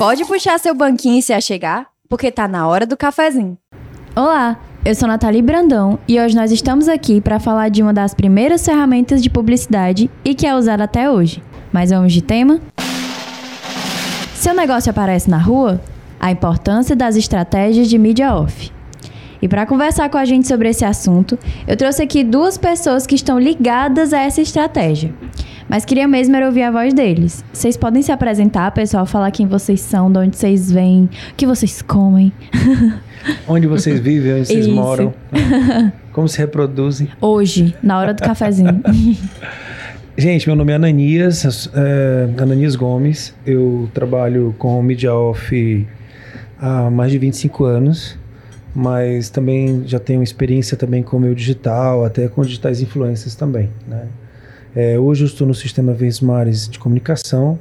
Pode puxar seu banquinho e se achegar, porque tá na hora do cafezinho. Olá, eu sou Nathalie Brandão e hoje nós estamos aqui para falar de uma das primeiras ferramentas de publicidade e que é usada até hoje. Mas vamos de tema? Seu negócio aparece na rua? A importância das estratégias de mídia off. E para conversar com a gente sobre esse assunto, eu trouxe aqui duas pessoas que estão ligadas a essa estratégia. Mas queria mesmo era ouvir a voz deles. Vocês podem se apresentar, pessoal, falar quem vocês são, de onde vocês vêm, o que vocês comem. Onde vocês vivem, onde vocês Isso. moram, como se reproduzem. Hoje, na hora do cafezinho. Gente, meu nome é Ananias, é, Ananias Gomes. Eu trabalho com Media Off há mais de 25 anos, mas também já tenho experiência também com o meu digital, até com digitais influencers também, né? É, hoje eu estou no sistema Vesmares de comunicação.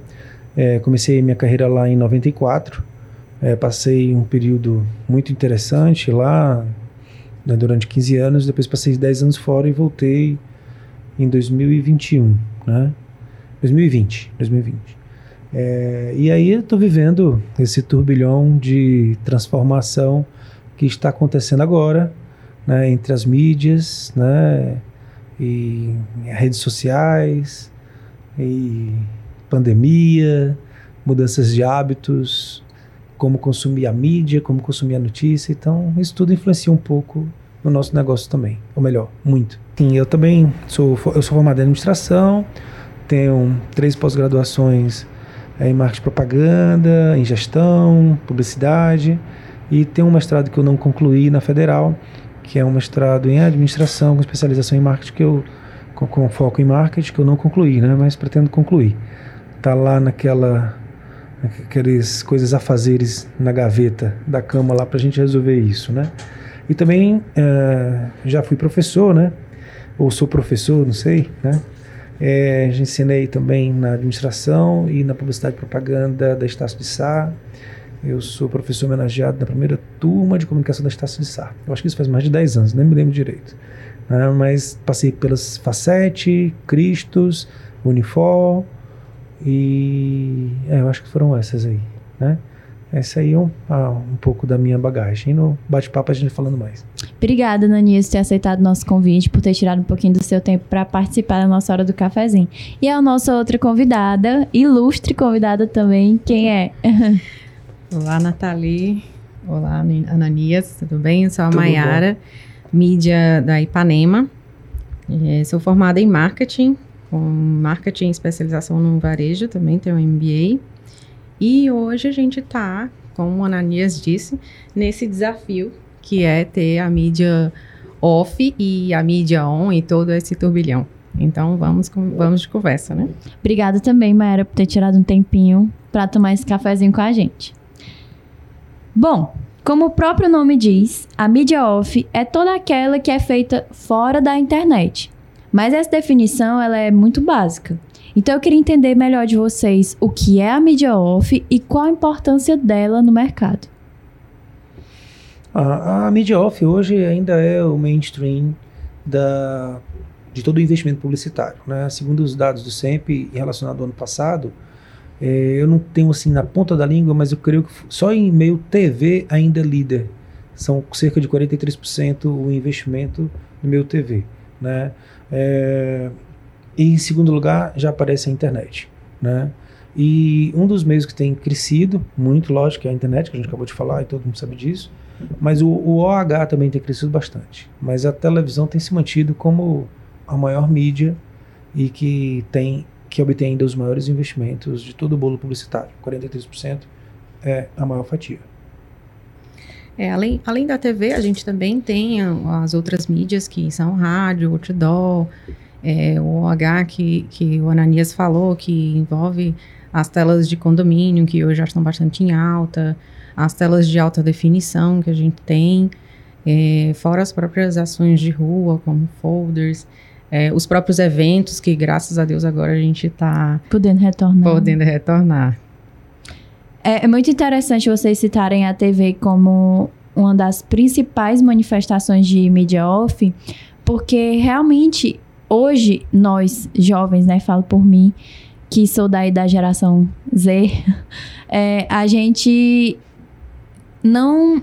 É, comecei minha carreira lá em 94. É, passei um período muito interessante lá, né, durante 15 anos. Depois passei 10 anos fora e voltei em 2021, né? 2020, 2020. É, e aí eu estou vivendo esse turbilhão de transformação que está acontecendo agora, né, entre as mídias, né, e redes sociais, e pandemia, mudanças de hábitos, como consumir a mídia, como consumir a notícia. Então, isso tudo influencia um pouco no nosso negócio também, ou melhor, muito. Sim, eu também sou, eu sou formado em administração, tenho três pós-graduações eh, em marketing propaganda, em gestão, publicidade, e tenho um mestrado que eu não concluí na Federal, que é um mestrado em administração com especialização em marketing que eu com, com foco em marketing que eu não concluí, né, mas pretendo concluir. Tá lá naquela aquelas coisas a fazeres na gaveta da cama lá para a gente resolver isso, né? E também eh, já fui professor, né? Ou sou professor, não sei, né? Eh, já ensinei também na administração e na publicidade e propaganda da Estácio de Sá. Eu sou professor homenageado da primeira turma de comunicação da Estácio de Sá. Eu acho que isso faz mais de 10 anos, nem me lembro direito. né? Mas passei pelas Facete, Cristos, Unifor e é, eu acho que foram essas aí, né? Essa aí é um, ah, um pouco da minha bagagem. E no bate-papo a gente falando mais. Obrigada, Nanias, por ter aceitado nosso convite, por ter tirado um pouquinho do seu tempo para participar da nossa hora do cafezinho. E a nossa outra convidada, ilustre convidada também, quem é? Olá, Nathalie. Olá, Ani- Ananias. Tudo bem? Eu sou a Tudo Maiara, mídia da Ipanema. Eh, sou formada em marketing, com marketing e especialização no varejo, também tenho um MBA. E hoje a gente está, como o Ananias disse, nesse desafio que é ter a mídia off e a mídia on e todo esse turbilhão. Então vamos, com- vamos de conversa, né? Obrigada também, Maera, por ter tirado um tempinho para tomar esse cafezinho com a gente. Bom, como o próprio nome diz, a mídia off é toda aquela que é feita fora da internet. Mas essa definição ela é muito básica. Então eu queria entender melhor de vocês o que é a mídia off e qual a importância dela no mercado. A, a mídia off hoje ainda é o mainstream da, de todo o investimento publicitário. Né? Segundo os dados do SEMP, em relação ao ano passado, eh, eu não tenho assim na ponta da língua, mas eu creio que só em meio TV ainda é líder. São cerca de 43% o investimento no meio TV. Né? Eh, e em segundo lugar, já aparece a internet. Né? E um dos meios que tem crescido muito, lógico, é a internet, que a gente acabou de falar e todo mundo sabe disso. Mas o, o OH também tem crescido bastante. Mas a televisão tem se mantido como a maior mídia e que tem que obtém ainda os maiores investimentos de todo o bolo publicitário. 43% é a maior fatia. É, além, além da TV, a gente também tem as outras mídias que são rádio, outdoor, é, o OH que, que o Ananias falou, que envolve as telas de condomínio, que hoje já estão bastante em alta, as telas de alta definição que a gente tem, é, fora as próprias ações de rua, como folders, é, os próprios eventos que, graças a Deus, agora a gente está Podendo retornar. podendo retornar. É, é muito interessante vocês citarem a TV como uma das principais manifestações de mídia off, porque realmente hoje nós jovens, né, falo por mim, que sou daí da geração Z, é, a gente não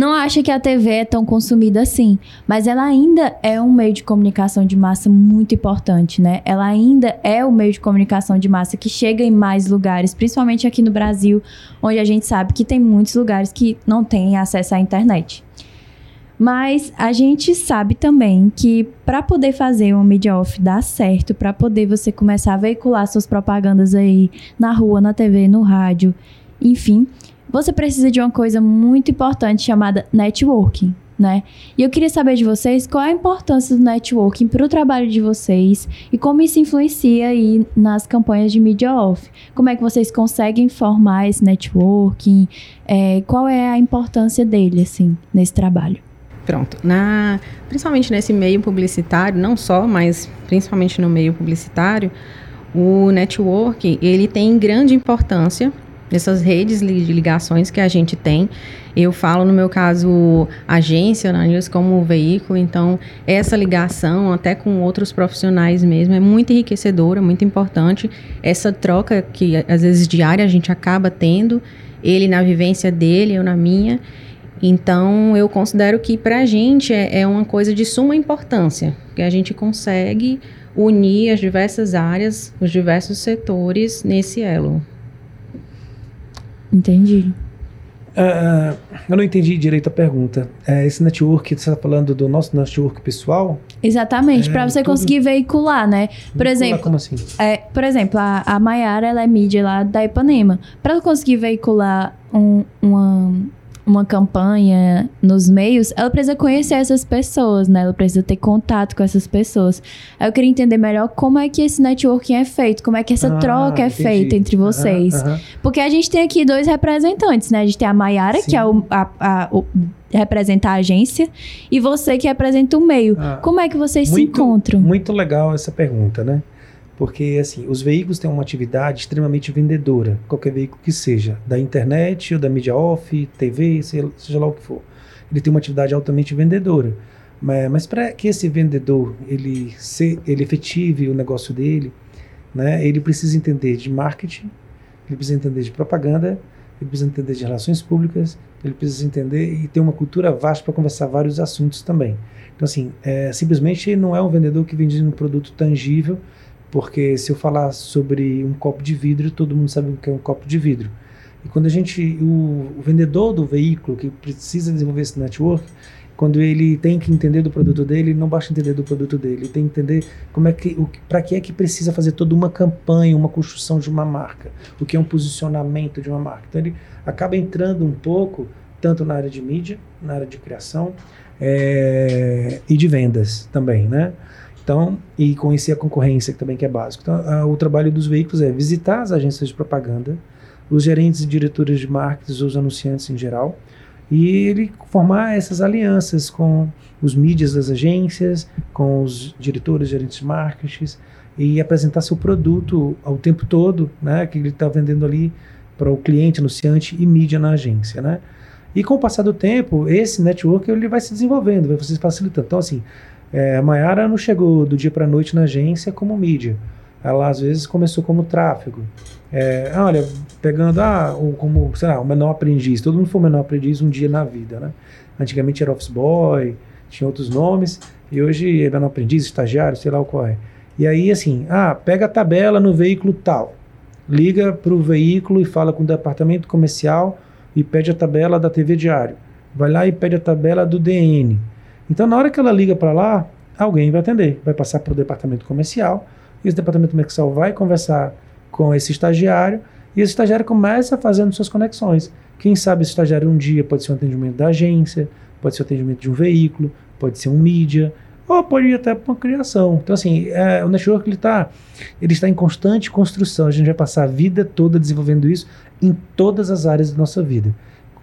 não acha que a TV é tão consumida assim, mas ela ainda é um meio de comunicação de massa muito importante, né? Ela ainda é o meio de comunicação de massa que chega em mais lugares, principalmente aqui no Brasil, onde a gente sabe que tem muitos lugares que não têm acesso à internet. Mas a gente sabe também que para poder fazer uma media off dar certo, para poder você começar a veicular suas propagandas aí na rua, na TV, no rádio, enfim, você precisa de uma coisa muito importante chamada networking. Né? E eu queria saber de vocês qual a importância do networking para o trabalho de vocês e como isso influencia aí nas campanhas de media off. Como é que vocês conseguem formar esse networking? É, qual é a importância dele, assim, nesse trabalho? Pronto. Na, principalmente nesse meio publicitário, não só, mas principalmente no meio publicitário, o network ele tem grande importância nessas redes de ligações que a gente tem. Eu falo, no meu caso, agência na News como veículo, então essa ligação, até com outros profissionais mesmo, é muito enriquecedora, muito importante. Essa troca que às vezes diária a gente acaba tendo, ele na vivência dele, eu na minha. Então, eu considero que para a gente é, é uma coisa de suma importância, que a gente consegue unir as diversas áreas, os diversos setores nesse elo. Entendi. Uh, eu não entendi direito a pergunta. É, esse network, você está falando do nosso network pessoal? Exatamente, é, para você tudo... conseguir veicular, né? Por veicular, exemplo, como assim? É, por exemplo, a, a Maiara, ela é mídia lá da Ipanema. Para conseguir veicular um, uma uma campanha nos meios, ela precisa conhecer essas pessoas, né? Ela precisa ter contato com essas pessoas. Eu queria entender melhor como é que esse networking é feito, como é que essa ah, troca é entendi. feita entre vocês. Uh -huh. Porque a gente tem aqui dois representantes, né? A gente tem a Mayara, que é o, a, a, o, representa a agência, e você que representa o meio. Ah, como é que vocês muito, se encontram? Muito legal essa pergunta, né? Porque, assim, os veículos têm uma atividade extremamente vendedora, qualquer veículo que seja, da internet ou da mídia off, TV, seja lá o que for. Ele tem uma atividade altamente vendedora. Mas, mas para que esse vendedor ele, se, ele efetive o negócio dele, né, ele precisa entender de marketing, ele precisa entender de propaganda, ele precisa entender de relações públicas, ele precisa entender e ter uma cultura vasta para conversar vários assuntos também. Então, assim, é, simplesmente não é um vendedor que vende um produto tangível, porque se eu falar sobre um copo de vidro, todo mundo sabe o que é um copo de vidro. E quando a gente, o, o vendedor do veículo que precisa desenvolver esse network, quando ele tem que entender do produto dele, não basta entender do produto dele, ele tem que entender como é que, para que é que precisa fazer toda uma campanha, uma construção de uma marca, o que é um posicionamento de uma marca. Então ele acaba entrando um pouco tanto na área de mídia, na área de criação é, e de vendas também, né? Então, e conhecer a concorrência, que também que é básico. Então, a, o trabalho dos veículos é visitar as agências de propaganda, os gerentes e diretores de marketing, os anunciantes em geral, e ele formar essas alianças com os mídias das agências, com os diretores, gerentes de marketing, e apresentar seu produto ao tempo todo, né, que ele está vendendo ali para o cliente, anunciante e mídia na agência, né? E com o passar do tempo, esse network ele vai se desenvolvendo, vai se facilitando. Então, assim, é, a Mayara não chegou do dia para noite na agência como mídia. Ela às vezes começou como tráfego. É, olha, pegando ah, o, como, sei lá, o menor aprendiz. Todo mundo foi menor aprendiz um dia na vida, né? Antigamente era office boy, tinha outros nomes, e hoje é menor aprendiz, estagiário, sei lá o qual é. E aí, assim, ah, pega a tabela no veículo tal. Liga para o veículo e fala com o departamento comercial e pede a tabela da TV Diário. Vai lá e pede a tabela do DN. Então, na hora que ela liga para lá, alguém vai atender, vai passar para o departamento comercial, e esse departamento comercial vai conversar com esse estagiário, e esse estagiário começa fazendo suas conexões. Quem sabe esse estagiário um dia pode ser um atendimento da agência, pode ser um atendimento de um veículo, pode ser um mídia, ou pode ir até para uma criação. Então, assim, é, o network ele, tá, ele está em constante construção. A gente vai passar a vida toda desenvolvendo isso em todas as áreas da nossa vida.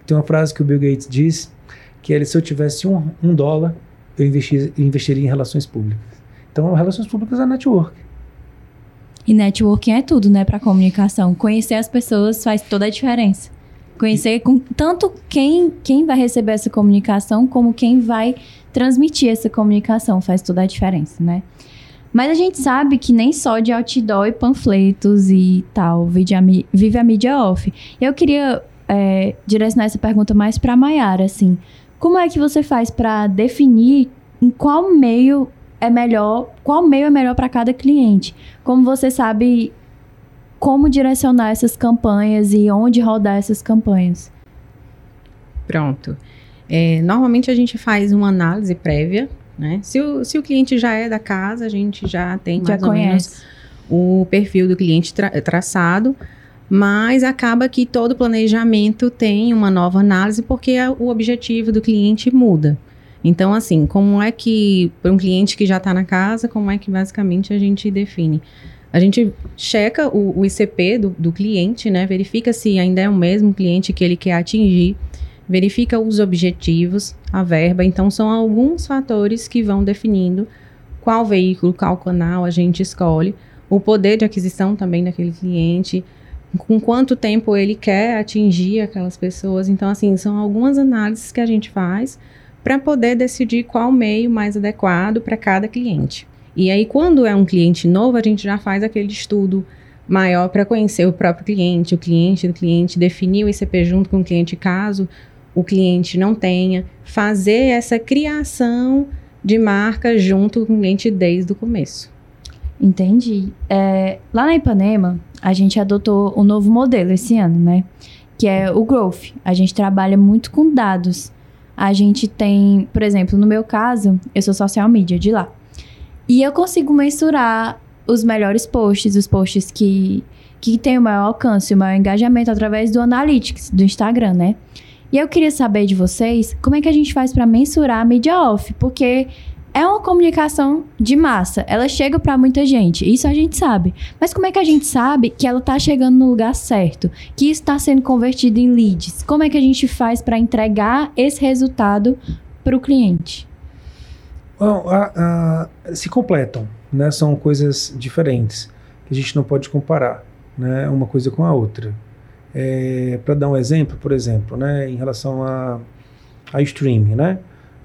Tem uma frase que o Bill Gates diz que ele, se eu tivesse um, um dólar, eu investir, investiria em relações públicas. Então, relações públicas é network. E networking é tudo, né, para comunicação. Conhecer as pessoas faz toda a diferença. Conhecer com, tanto quem, quem vai receber essa comunicação, como quem vai transmitir essa comunicação faz toda a diferença, né? Mas a gente sabe que nem só de outdoor e panfletos e tal vive a, vive a mídia off. Eu queria é, direcionar essa pergunta mais para Maiara, assim. Como é que você faz para definir em qual meio é melhor, qual meio é melhor para cada cliente? Como você sabe como direcionar essas campanhas e onde rodar essas campanhas? Pronto. É, normalmente a gente faz uma análise prévia, né? Se o, se o cliente já é da casa, a gente já tem já mais conhece. ou menos o perfil do cliente tra traçado, mas acaba que todo planejamento tem uma nova análise porque o objetivo do cliente muda. Então, assim, como é que, para um cliente que já está na casa, como é que basicamente a gente define? A gente checa o, o ICP do, do cliente, né? Verifica se ainda é o mesmo cliente que ele quer atingir verifica os objetivos, a verba. Então, são alguns fatores que vão definindo qual veículo, qual canal a gente escolhe, o poder de aquisição também daquele cliente, com quanto tempo ele quer atingir aquelas pessoas. Então, assim, são algumas análises que a gente faz para poder decidir qual meio mais adequado para cada cliente. E aí, quando é um cliente novo, a gente já faz aquele estudo maior para conhecer o próprio cliente, o cliente do cliente, definir o ICP junto com o cliente caso o cliente não tenha, fazer essa criação de marca junto com o cliente desde o começo. Entendi. É, lá na Ipanema, a gente adotou um novo modelo esse ano, né? Que é o Growth. A gente trabalha muito com dados. A gente tem, por exemplo, no meu caso, eu sou social media de lá. E eu consigo mensurar os melhores posts, os posts que, que têm o maior alcance, o maior engajamento através do Analytics, do Instagram, né? E eu queria saber de vocês como é que a gente faz para mensurar a mídia off, porque é uma comunicação de massa, ela chega para muita gente, isso a gente sabe. Mas como é que a gente sabe que ela está chegando no lugar certo, que está sendo convertido em leads? Como é que a gente faz para entregar esse resultado para o cliente? Bom, a, a, se completam, né? São coisas diferentes que a gente não pode comparar, né? Uma coisa com a outra. É, Para dar um exemplo, por exemplo, né, em relação a, a streaming, né?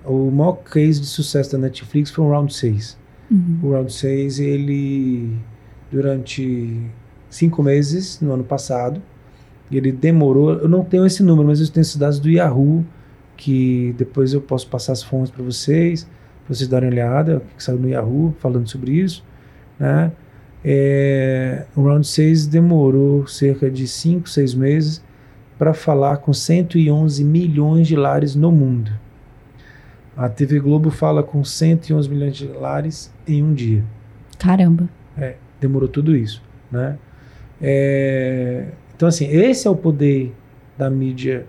O maior case de sucesso da Netflix foi o Round 6. Uhum. O Round 6, ele, durante cinco meses, no ano passado, ele demorou, eu não tenho esse número, mas eu tenho esses dados do Yahoo, que depois eu posso passar as fontes para vocês, para vocês darem uma olhada, que saiu no Yahoo falando sobre isso, né? É, o Round 6 demorou cerca de 5, 6 meses para falar com 111 milhões de lares no mundo. A TV Globo fala com 111 milhões de lares em um dia. Caramba. É, demorou tudo isso, né? É, então, assim, esse é o poder da mídia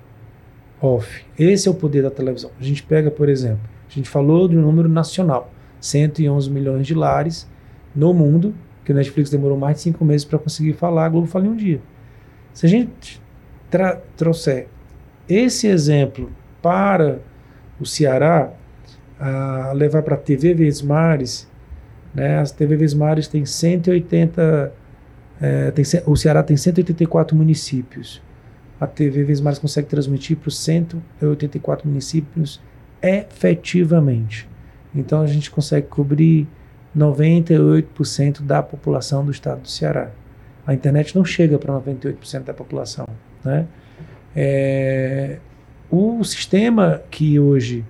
off. Esse é o poder da televisão. A gente pega, por exemplo, a gente falou de um número nacional, 111 milhões de lares no mundo, que o Netflix demorou mais de cinco meses para conseguir falar, a Globo fala em um dia. Se a gente trouxer esse exemplo para o Ceará, a levar para a TV Vesmares, né, as TV Vesmares tem 180, é, tem, o Ceará tem 184 municípios. A TV Vesmares consegue transmitir para os 184 municípios efetivamente. Então a gente consegue cobrir 98% da população do estado do Ceará. A internet não chega para 98% da população. Né? É, o sistema que hoje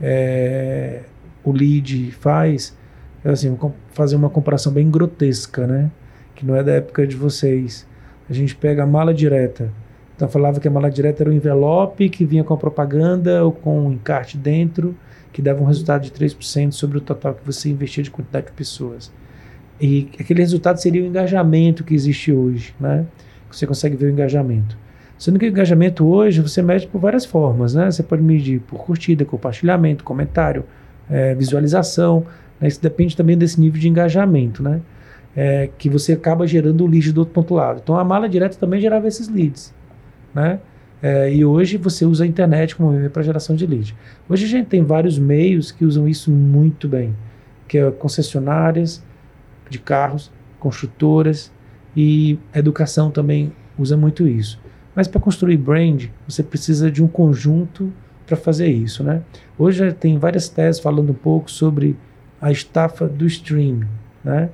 é, o LEAD faz, é assim, fazer uma comparação bem grotesca, né? que não é da época de vocês. A gente pega a mala direta. Então falava que a mala direta era um envelope que vinha com a propaganda ou com um encarte dentro que dava um resultado de 3% sobre o total que você investia de quantidade de pessoas. E aquele resultado seria o engajamento que existe hoje, né? Você consegue ver o engajamento. Sendo que o engajamento hoje você mede por várias formas, né? Você pode medir por curtida, compartilhamento, comentário, é, visualização. Né? Isso depende também desse nível de engajamento, né? É, que você acaba gerando o lead do outro lado. Então a mala direta também gerava esses leads, né? É, e hoje você usa a internet como meio para geração de lead. Hoje a gente tem vários meios que usam isso muito bem, que é concessionárias de carros, construtoras e educação também usa muito isso. Mas para construir brand, você precisa de um conjunto para fazer isso, né? Hoje tem várias teses falando um pouco sobre a estafa do streaming, né?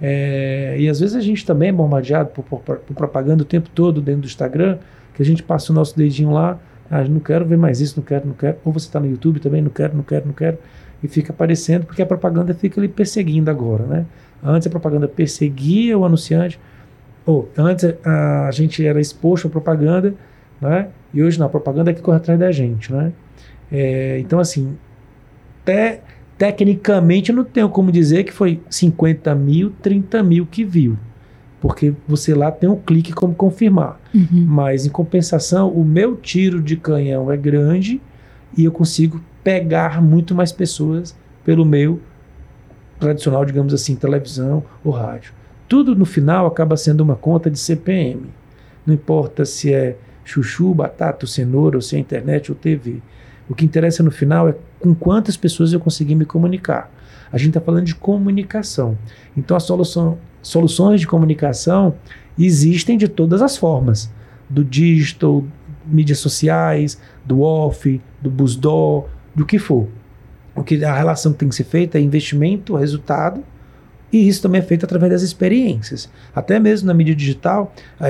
É, e às vezes a gente também é bombardeado por, por, por, propaganda o tempo todo dentro do Instagram, que a gente passa o nosso dedinho lá, ah, não quero ver mais isso, não quero, não quero. Ou você está no YouTube também, não quero, não quero, não quero. E fica aparecendo, porque a propaganda fica ali perseguindo agora, né? Antes a propaganda perseguia o anunciante, ou antes a, gente era exposto à propaganda, né? E hoje não, a propaganda é que corre atrás da gente, né? É, então, assim, até tecnicamente eu não tenho como dizer que foi 50 mil, 30 mil que viu. Porque você lá tem um clique como confirmar. Uhum. Mas em compensação, o meu tiro de canhão é grande e eu consigo pegar muito mais pessoas pelo meu tradicional, digamos assim, televisão ou rádio. Tudo no final acaba sendo uma conta de CPM. Não importa se é chuchu, batata, cenoura, ou se é internet ou TV. O que interessa no final é com quantas pessoas eu consegui me comunicar. A gente está falando de comunicação. Então, a solução, soluções de comunicação existem de todas as formas: do digital, mídias sociais, do off, do busdó, do que for. O que a relação que tem que ser feita é investimento, resultado, e isso também é feito através das experiências. Até mesmo na mídia digital, a,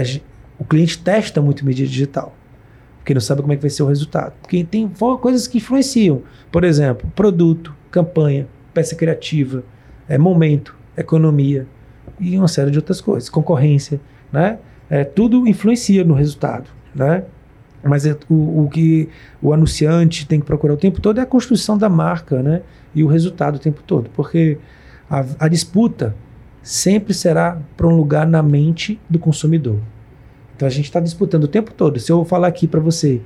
o cliente testa muito mídia digital porque não sabe como é que vai ser o resultado. Porque tem coisas que influenciam. Por exemplo, produto, campanha, peça criativa, é, momento, economia e uma série de outras coisas. Concorrência, né? É, tudo influencia no resultado, né? Mas é, o, o, que o anunciante tem que procurar o tempo todo é a construção da marca, né? E o resultado o tempo todo. Porque a, a disputa sempre será para um lugar na mente do consumidor. Então a gente está disputando o tempo todo. Se eu falar aqui para você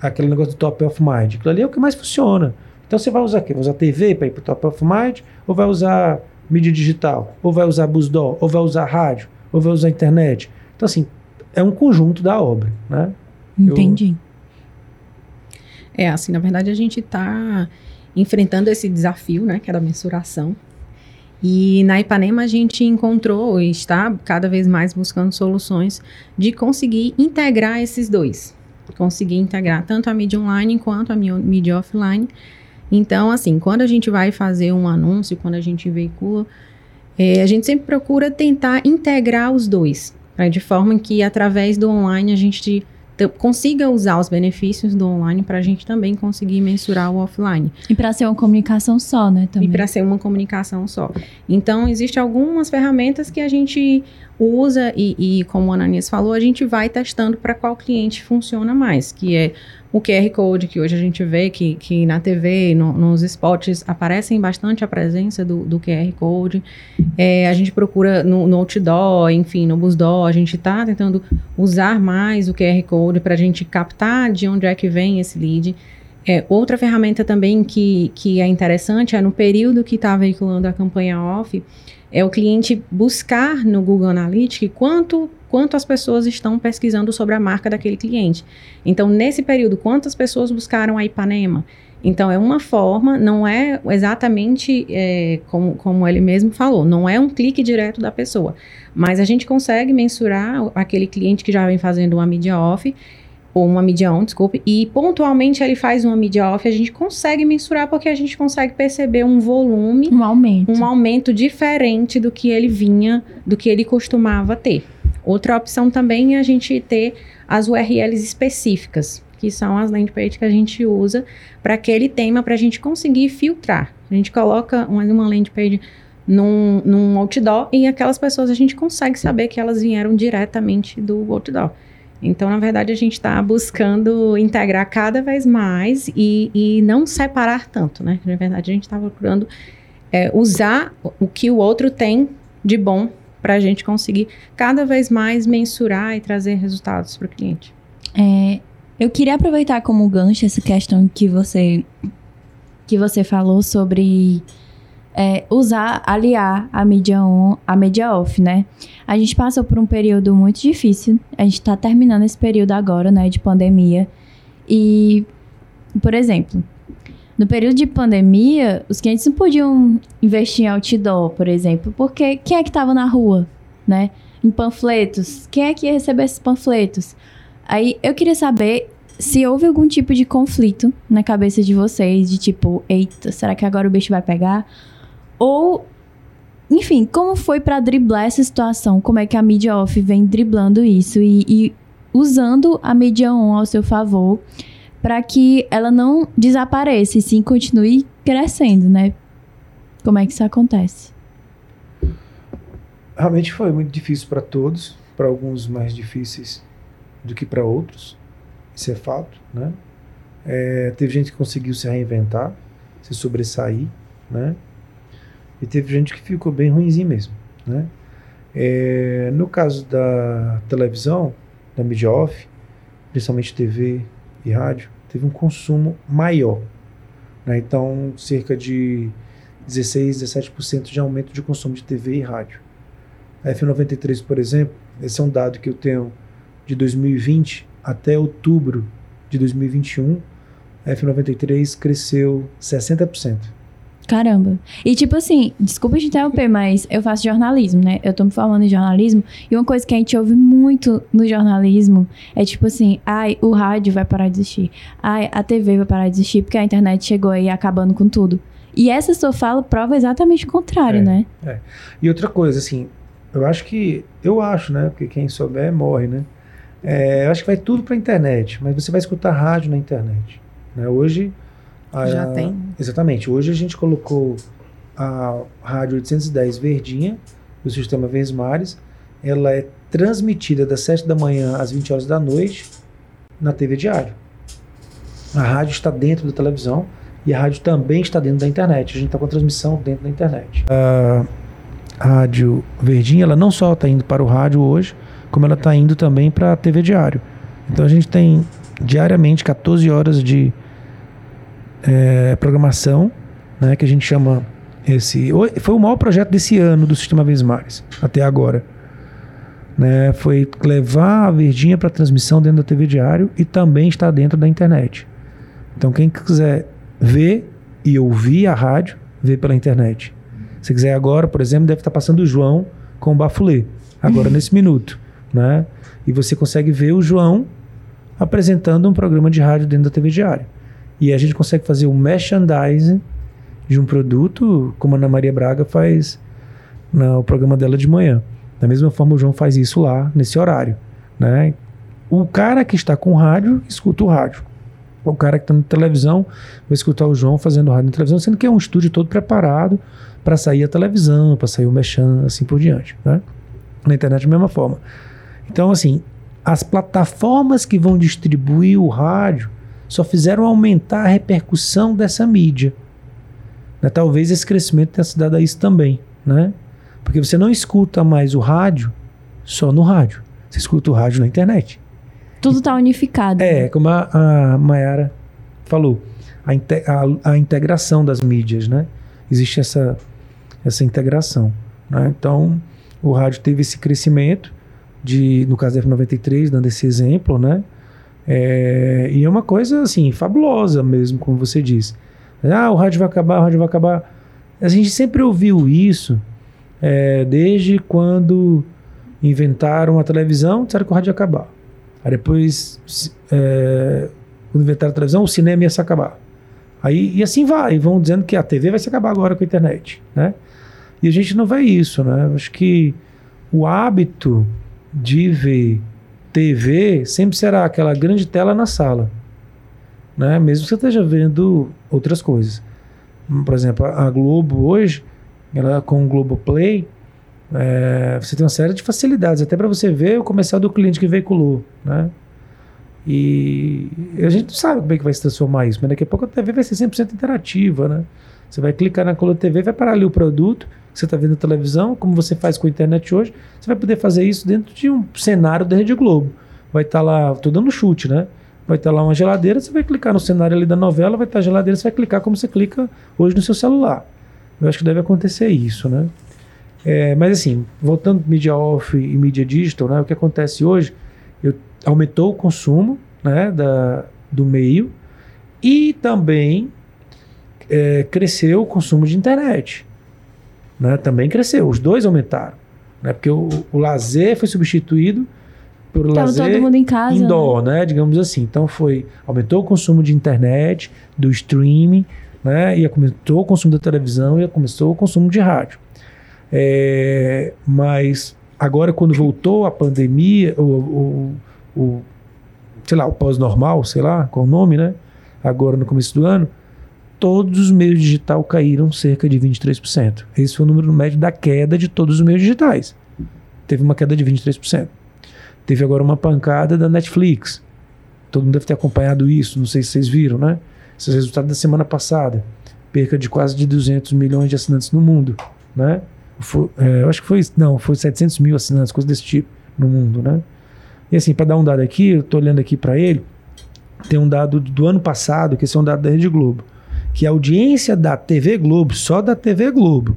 aquele negócio do top of mind, aquilo ali é o que mais funciona. Então você vai usar o quê? Vai usar TV para ir para o top of mind? Ou vai usar mídia digital? Ou vai usar busdó? Ou vai usar rádio? Ou vai usar internet? Então assim, é um conjunto da obra, né? Entendi. Eu... É, assim, na verdade a gente está enfrentando esse desafio, né, que é da mensuração. E na Ipanema a gente encontrou e está cada vez mais buscando soluções de conseguir integrar esses dois. Conseguir integrar tanto a mídia online quanto a mídia offline. Então, assim, quando a gente vai fazer um anúncio, quando a gente veicula, é, a gente sempre procura tentar integrar os dois, né, de forma que através do online a gente consiga usar os benefícios do online para a gente também conseguir mensurar o offline. E para ser uma comunicação só, né? Também. E para ser uma comunicação só. Então, existem algumas ferramentas que a gente usa e, e como a Ananias falou, a gente vai testando para qual cliente funciona mais, que é o QR Code, que hoje a gente vê que, que na TV, no, nos spots, aparecem bastante a presença do, do QR Code. É, a gente procura no, no outdoor, enfim, no busdoor, a gente está tentando usar mais o QR Code para a gente captar de onde é que vem esse lead. É, outra ferramenta também que, que é interessante é no período que está veiculando a campanha off, é o cliente buscar no Google Analytics quanto quanto as pessoas estão pesquisando sobre a marca daquele cliente. Então, nesse período, quantas pessoas buscaram a Ipanema? Então, é uma forma, não é exatamente é, como, como ele mesmo falou, não é um clique direto da pessoa, mas a gente consegue mensurar aquele cliente que já vem fazendo uma mídia off ou uma mídia on, desculpe, e pontualmente ele faz uma mídia off, a gente consegue mensurar porque a gente consegue perceber um volume, um aumento, um aumento diferente do que ele vinha, do que ele costumava ter. Outra opção também é a gente ter as URLs específicas, que são as landing pages que a gente usa para aquele tema, para a gente conseguir filtrar. A gente coloca uma, uma landing page num, num outdoor e aquelas pessoas a gente consegue saber que elas vieram diretamente do outdoor. Então, na verdade, a gente está buscando integrar cada vez mais e, e não separar tanto, né? Na verdade, a gente está procurando é, usar o que o outro tem de bom para a gente conseguir cada vez mais mensurar e trazer resultados para o cliente. É, eu queria aproveitar como gancho essa questão que você que você falou sobre é, usar, aliar a mídia on, a mídia off, né? A gente passou por um período muito difícil. A gente está terminando esse período agora, né, de pandemia. E, por exemplo, no período de pandemia, os clientes não podiam investir em outdoor, por exemplo, porque quem é que estava na rua, né? Em panfletos, quem é que ia receber esses panfletos? Aí eu queria saber se houve algum tipo de conflito na cabeça de vocês, de tipo, eita, será que agora o bicho vai pegar? Ou enfim, como foi pra driblar essa situação? Como é que a mídia off vem driblando isso e, e usando a mídia on ao seu favor para que ela não desapareça e sim continue crescendo, né? Como é que isso acontece? Realmente foi muito difícil para todos, para alguns mais difíceis do que para outros. Isso é fato, né? É, teve gente que conseguiu se reinventar, se sobressair, né? E teve gente que ficou bem ruimzinho mesmo, né? É, no caso da televisão, da mídia off, principalmente TV e rádio, teve um consumo maior. Né? Então, cerca de 16, 17% de aumento de consumo de TV e rádio. A F93, por exemplo, esse é um dado que eu tenho de 2020 até outubro de 2021, a F93 cresceu 60%. Caramba. E tipo assim, desculpa te interromper, mas eu faço jornalismo, né? Eu tô me formando em jornalismo. E uma coisa que a gente ouve muito no jornalismo é tipo assim: ai, o rádio vai parar de existir. Ai, a TV vai parar de existir porque a internet chegou aí acabando com tudo. E essa sua fala prova exatamente o contrário, É. né? É. E outra coisa, assim, eu acho que. Eu acho, né? Porque quem souber morre, né? É, eu acho que vai tudo pra internet, mas você vai escutar rádio na internet. Né? Hoje. A- Já tem. Exatamente. Hoje a gente colocou a rádio 810 Verdinha, do sistema Versmares. Ela é transmitida das 7 da manhã às 20 horas da noite na TV Diário. A rádio está dentro da televisão e a rádio também está dentro da internet. A gente está com a transmissão dentro da internet. A rádio Verdinha, ela não só está indo para o rádio hoje, como ela está indo também para a TV Diário. Então a gente tem diariamente 14 horas de eh, programação, né, que a gente chama esse. Foi o maior projeto desse ano do Sistema Vesmares, até agora. Né, foi levar a Verdinha para transmissão dentro da TV Diário e também está dentro da internet. Então quem quiser ver e ouvir a rádio, vê pela internet. Se quiser agora, por exemplo, deve estar passando o João com o Bafulê, agora nesse minuto, né? E você consegue ver o João apresentando um programa de rádio dentro da TV Diário. E a gente consegue fazer o merchandising de um produto, como a Ana Maria Braga faz no programa dela de manhã. Da mesma forma, o João faz isso lá, nesse horário. Né? O cara que está com rádio, escuta o rádio. O cara que está na televisão vai escutar o João fazendo rádio na televisão, sendo que é um estúdio todo preparado para sair a televisão, para sair o mechan, assim por diante. Né? Na internet, da mesma forma. Então, assim, as plataformas que vão distribuir o rádio só fizeram aumentar a repercussão dessa mídia. Né? Talvez esse crescimento tenha se dado a isso também, né? Porque você não escuta mais o rádio só no rádio. Você escuta o rádio na internet. Tudo tá unificado. É, como a, a Mayara falou, a, inte- a- a integração das mídias, né? Existe essa, essa integração. né? Então, o rádio teve esse crescimento, de, no caso da F93, dando esse exemplo, né? É, e é uma coisa, assim, fabulosa mesmo, como você disse. Ah, o rádio vai acabar, o rádio vai acabar. A gente sempre ouviu isso é, desde quando inventaram a televisão, disseram que o rádio ia acabar. Aí depois, é, quando inventaram a televisão, o cinema ia se acabar. Aí, e assim vai, vão dizendo que a TV vai se acabar agora com a internet, né? E a gente não vê isso, né? Acho que o hábito de ver TV sempre será aquela grande tela na sala, né? Mesmo que você esteja vendo outras coisas. Por exemplo, a Globo hoje, ela com o Globoplay, é, você tem uma série de facilidades, até para você ver o comercial do cliente que veiculou, né? E a gente não sabe como é que vai se transformar isso, mas daqui a pouco a TV vai ser 100% interativa, né? Você vai clicar na coluna TV, vai parar ali o produto que você está vendo na televisão, como você faz com a internet hoje, você vai poder fazer isso dentro de um cenário da Rede Globo. Vai estar lá, tô dando chute, né? Vai estar lá uma geladeira, você vai clicar no cenário ali da novela, vai estar a geladeira, você vai clicar como você clica hoje no seu celular. Eu acho que deve acontecer isso, né? É, mas assim, voltando mídia off e mídia digital, né, o que acontece hoje, eu, aumentou o consumo né, da, do meio e também é, cresceu o consumo de internet. Né, também cresceu, os dois aumentaram. Né, porque o, o lazer foi substituído por Tava lazer todo mundo em casa. né? indoor, né? Digamos assim. Então foi aumentou o consumo de internet, do streaming, né? E aumentou o consumo da televisão e começou o consumo de rádio. É, mas agora, quando voltou a pandemia, o, o, o sei lá, o pós-normal, sei lá qual o nome, né? Agora no começo do ano, todos os meios digitais caíram cerca de 23%. Esse foi o número médio da queda de todos os meios digitais. Teve uma queda de 23%. Teve agora uma pancada da Netflix. Todo mundo deve ter acompanhado isso, não sei se vocês viram, né? Esses resultados da semana passada. Perca de quase de 200 milhões de assinantes no mundo, né? Foi, é, eu acho que foi, não, foi 700 mil assinantes, coisa desse tipo no mundo, né? E assim, para dar um dado aqui, eu estou olhando aqui para ele, tem um dado do ano passado, que esse é um dado da Rede Globo, que a audiência da TV Globo, só da TV Globo,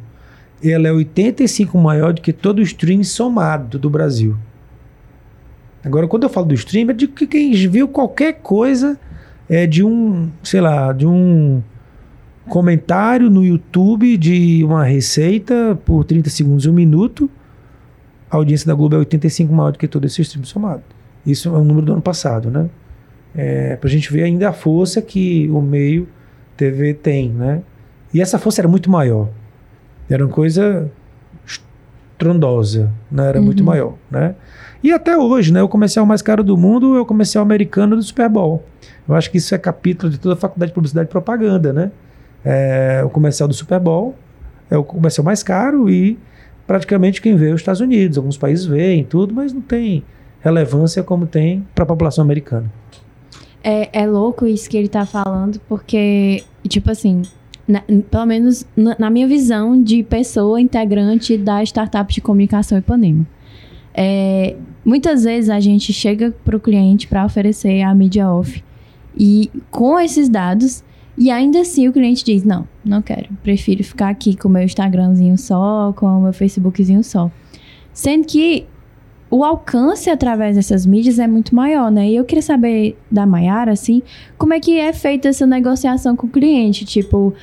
ela é 85 maior do que todo o stream somado do Brasil. Agora, quando eu falo do stream, é de que quem viu qualquer coisa é de um, sei lá, de um comentário no YouTube de uma receita por 30 segundos um minuto, a audiência da Globo é 85 maior do que todo esse stream somado. Isso é um número do ano passado, né? É, pra gente ver ainda a força que o meio TV tem, né? E essa força era muito maior. Era uma coisa estrondosa, né? Era uhum. muito maior, né? E até hoje, né? O comercial mais caro do mundo é o comercial americano do Super Bowl. Eu acho que isso é capítulo de toda a faculdade de publicidade e propaganda, né? É, o comercial do Super Bowl é o comercial mais caro e praticamente quem vê é os Estados Unidos. Alguns países veem tudo, mas não tem relevância como tem para a população americana. É, é louco isso que ele está falando, porque, tipo assim, na, pelo menos na, na, minha visão de pessoa integrante da startup de comunicação Ipanema. É, muitas vezes a gente chega para o cliente para oferecer a mídia off e com esses dados e ainda assim o cliente diz: Não, não quero. Prefiro ficar aqui com o meu Instagramzinho só, com o meu Facebookzinho só. Sendo que o alcance através dessas mídias é muito maior, né? E eu queria saber da Mayara, assim, como é que é feita essa negociação com o cliente? Tipo,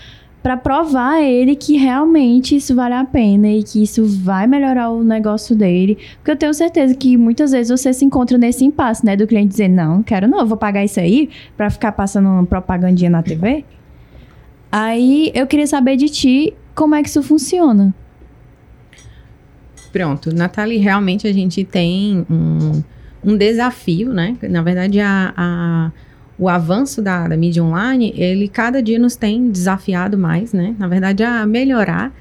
para provar a ele que realmente isso vale a pena e que isso vai melhorar o negócio dele. Porque eu tenho certeza que muitas vezes você se encontra nesse impasse, né? Do cliente dizer, não, quero não, eu vou pagar isso aí para ficar passando uma propagandinha na TV. Aí eu queria saber de ti como é que isso funciona. Pronto, Nathalie, realmente a gente tem um, um desafio, né? Na verdade, a, a o avanço da, da mídia online, ele cada dia nos tem desafiado mais, né? Na verdade, a melhorar,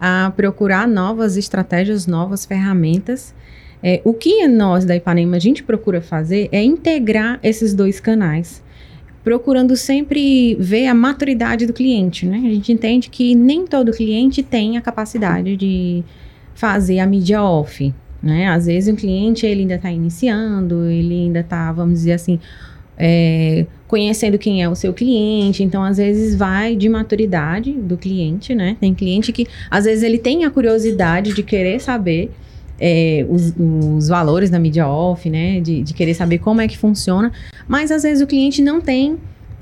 a procurar novas estratégias, novas ferramentas. É, o que nós da Ipanema a gente procura fazer é integrar esses dois canais, procurando sempre ver a maturidade do cliente, né? A gente entende que nem todo cliente tem a capacidade de fazer a mídia off, né? Às vezes o cliente ele ainda está iniciando, ele ainda está, vamos dizer assim, é, conhecendo quem é o seu cliente. Então, às vezes, vai de maturidade do cliente, né? Tem cliente que, às vezes, ele tem a curiosidade de querer saber é, os, os, valores da mídia off, né? De, de, querer saber como é que funciona. Mas, às vezes, o cliente não tem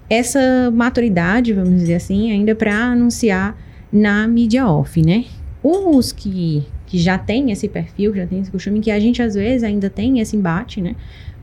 essa maturidade, vamos dizer assim, ainda para anunciar na mídia off, né? Os que, que já tem esse perfil, já tem esse costume, que a gente, às vezes, ainda tem esse embate, né?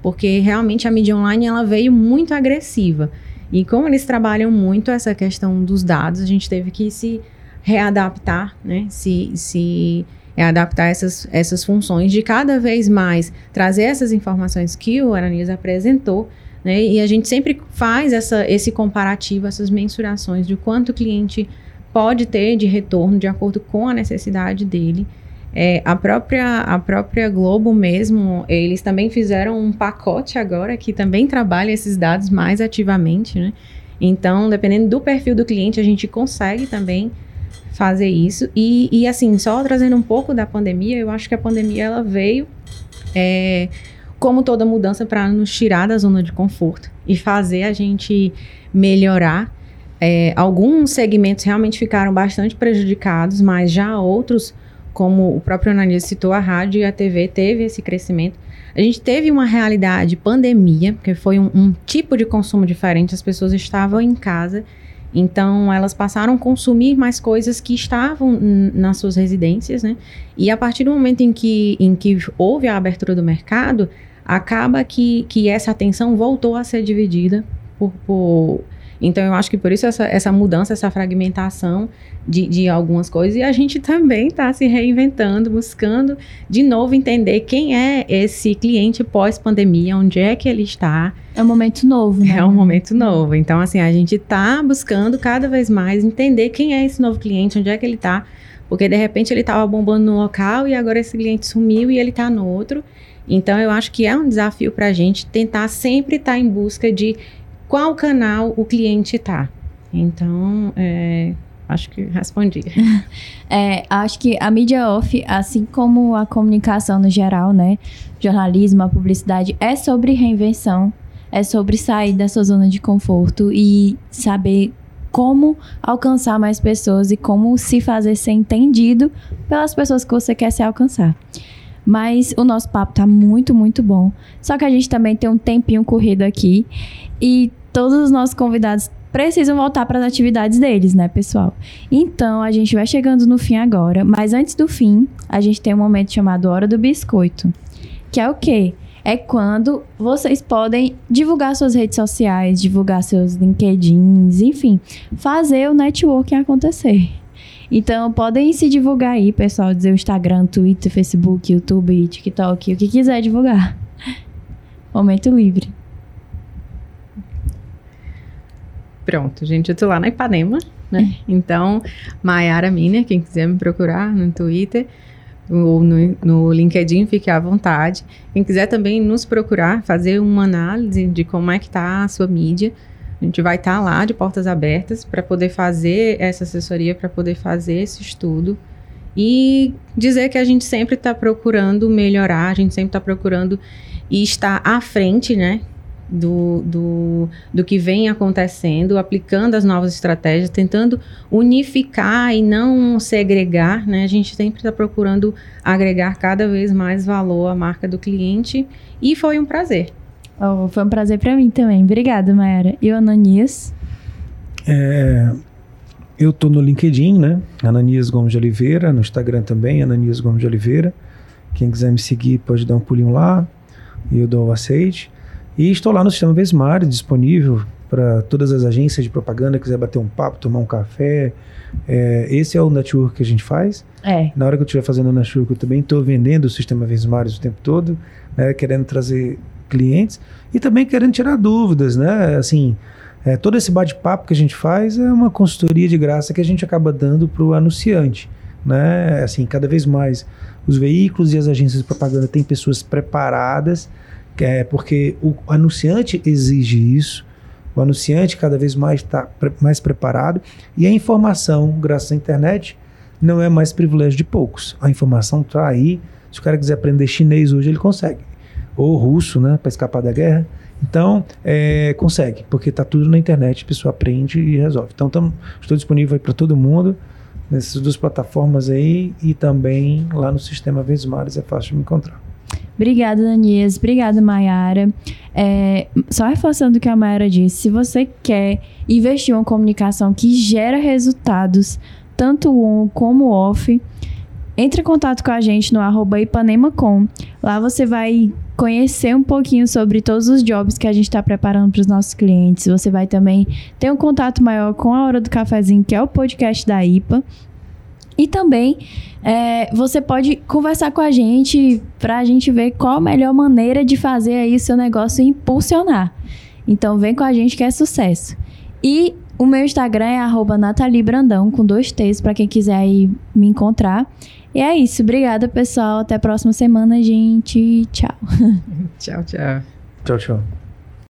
porque realmente a mídia online ela veio muito agressiva. E como eles trabalham muito essa questão dos dados, a gente teve que se readaptar, né? Se, se adaptar essas, essas funções de cada vez mais trazer essas informações que o Aranias apresentou, né? E a gente sempre faz essa, esse comparativo, essas mensurações de quanto o cliente pode ter de retorno de acordo com a necessidade dele. É, a, própria, a própria Globo mesmo, eles também fizeram um pacote agora que também trabalha esses dados mais ativamente, né? Então, dependendo do perfil do cliente, a gente consegue também fazer isso. E, e assim, só trazendo um pouco da pandemia, eu acho que a pandemia ela veio é, como toda mudança para nos tirar da zona de conforto e fazer a gente melhorar. É, alguns segmentos realmente ficaram bastante prejudicados, mas já outros como o próprio Ananias citou, a rádio e a TV teve esse crescimento. A gente teve uma realidade pandemia, porque foi um, um tipo de consumo diferente, as pessoas estavam em casa, então elas passaram a consumir mais coisas que estavam nas suas residências, né? E a partir do momento em que, em que houve a abertura do mercado, acaba que, que essa atenção voltou a ser dividida por, por Então, eu acho que por isso essa, essa mudança, essa fragmentação de, de algumas coisas. E a gente também está se reinventando, buscando de novo entender quem é esse cliente pós-pandemia, onde é que ele está. É um momento novo, né? É um momento novo. Então, assim, a gente está buscando cada vez mais entender quem é esse novo cliente, onde é que ele está. Porque de repente ele estava bombando no local e agora esse cliente sumiu e ele está no outro. Então, eu acho que é um desafio para a gente tentar sempre estar tá em busca de qual canal o cliente está. Então, é, acho que respondi. é, acho que a mídia off, assim como a comunicação no geral, né? Jornalismo, a publicidade, é sobre reinvenção, é sobre sair da sua zona de conforto e saber como alcançar mais pessoas e como se fazer ser entendido pelas pessoas que você quer se alcançar. Mas o nosso papo tá muito, muito bom. Só que a gente também tem um tempinho corrido aqui. E todos os nossos convidados precisam voltar para as atividades deles, né, pessoal? Então, a gente vai chegando no fim agora. Mas antes do fim, a gente tem um momento chamado Hora do Biscoito. Que é o quê? É quando vocês podem divulgar suas redes sociais, divulgar seus LinkedIns, enfim, fazer o networking acontecer. Então, podem se divulgar aí, pessoal, dizer o Instagram, Twitter, Facebook, YouTube, TikTok, o que quiser divulgar. Momento livre. Pronto, gente, eu tô lá na Ipanema, né? É. Então, Maiara Miner, quem quiser me procurar no Twitter ou no, no, LinkedIn, fique à vontade. Quem quiser também nos procurar, fazer uma análise de como é que tá a sua mídia, a gente vai estar tá lá de portas abertas para poder fazer essa assessoria, para poder fazer esse estudo e dizer que a gente sempre está procurando melhorar, a gente sempre está procurando e estar à frente, né? Do, do, do que vem acontecendo, aplicando as novas estratégias, tentando unificar e não segregar, né? A gente sempre está procurando agregar cada vez mais valor à marca do cliente e foi um prazer. Oh, foi um prazer para mim também. Obrigada, Mayara. E o Ananias? É, eu tô no LinkedIn, né? Ananias Gomes de Oliveira, no Instagram também, Ananias Gomes de Oliveira. Quem quiser me seguir pode dar um pulinho lá e eu dou o aceite. E estou lá no Sistema Vesmar, disponível para todas as agências de propaganda, quiser bater um papo, tomar um café. É, esse é o network que a gente faz. É. Na hora que eu estiver fazendo o network, eu também estou vendendo o Sistema Vesmares o tempo todo, né, querendo trazer clientes e também querendo tirar dúvidas, né? Assim, é, todo esse bate-papo que a gente faz é uma consultoria de graça que a gente acaba dando para o anunciante, né? Assim, cada vez mais os veículos e as agências de propaganda têm pessoas preparadas, é porque o anunciante exige isso. O anunciante cada vez mais está pre mais preparado e a informação, graças à internet, não é mais privilégio de poucos. A informação está aí. Se o cara quiser aprender chinês hoje, ele consegue ou russo, né, para escapar da guerra. Então, é, consegue, porque está tudo na internet, a pessoa aprende e resolve. Então, tam, estou disponível para todo mundo nessas duas plataformas aí e também lá no sistema Vesmares é fácil de me encontrar. Obrigada, Danias. Obrigada, Mayara. É, só reforçando o que a Mayara disse, se você quer investir em uma comunicação que gera resultados, tanto on como off, entre em contato com a gente no arroba ipanemacom. Lá você vai conhecer um pouquinho sobre todos os jobs que a gente está preparando para os nossos clientes. Você vai também ter um contato maior com a Hora do Cafezinho, que é o podcast da IPA. E também é, você pode conversar com a gente para a gente ver qual a melhor maneira de fazer aí o seu negócio impulsionar. Então vem com a gente que é sucesso. E o meu Instagram é arroba Nathalie Brandão, com dois T's, para quem quiser aí me encontrar. E é isso. Obrigada, pessoal. Até a próxima semana, gente. Tchau. tchau, tchau. Tchau, tchau.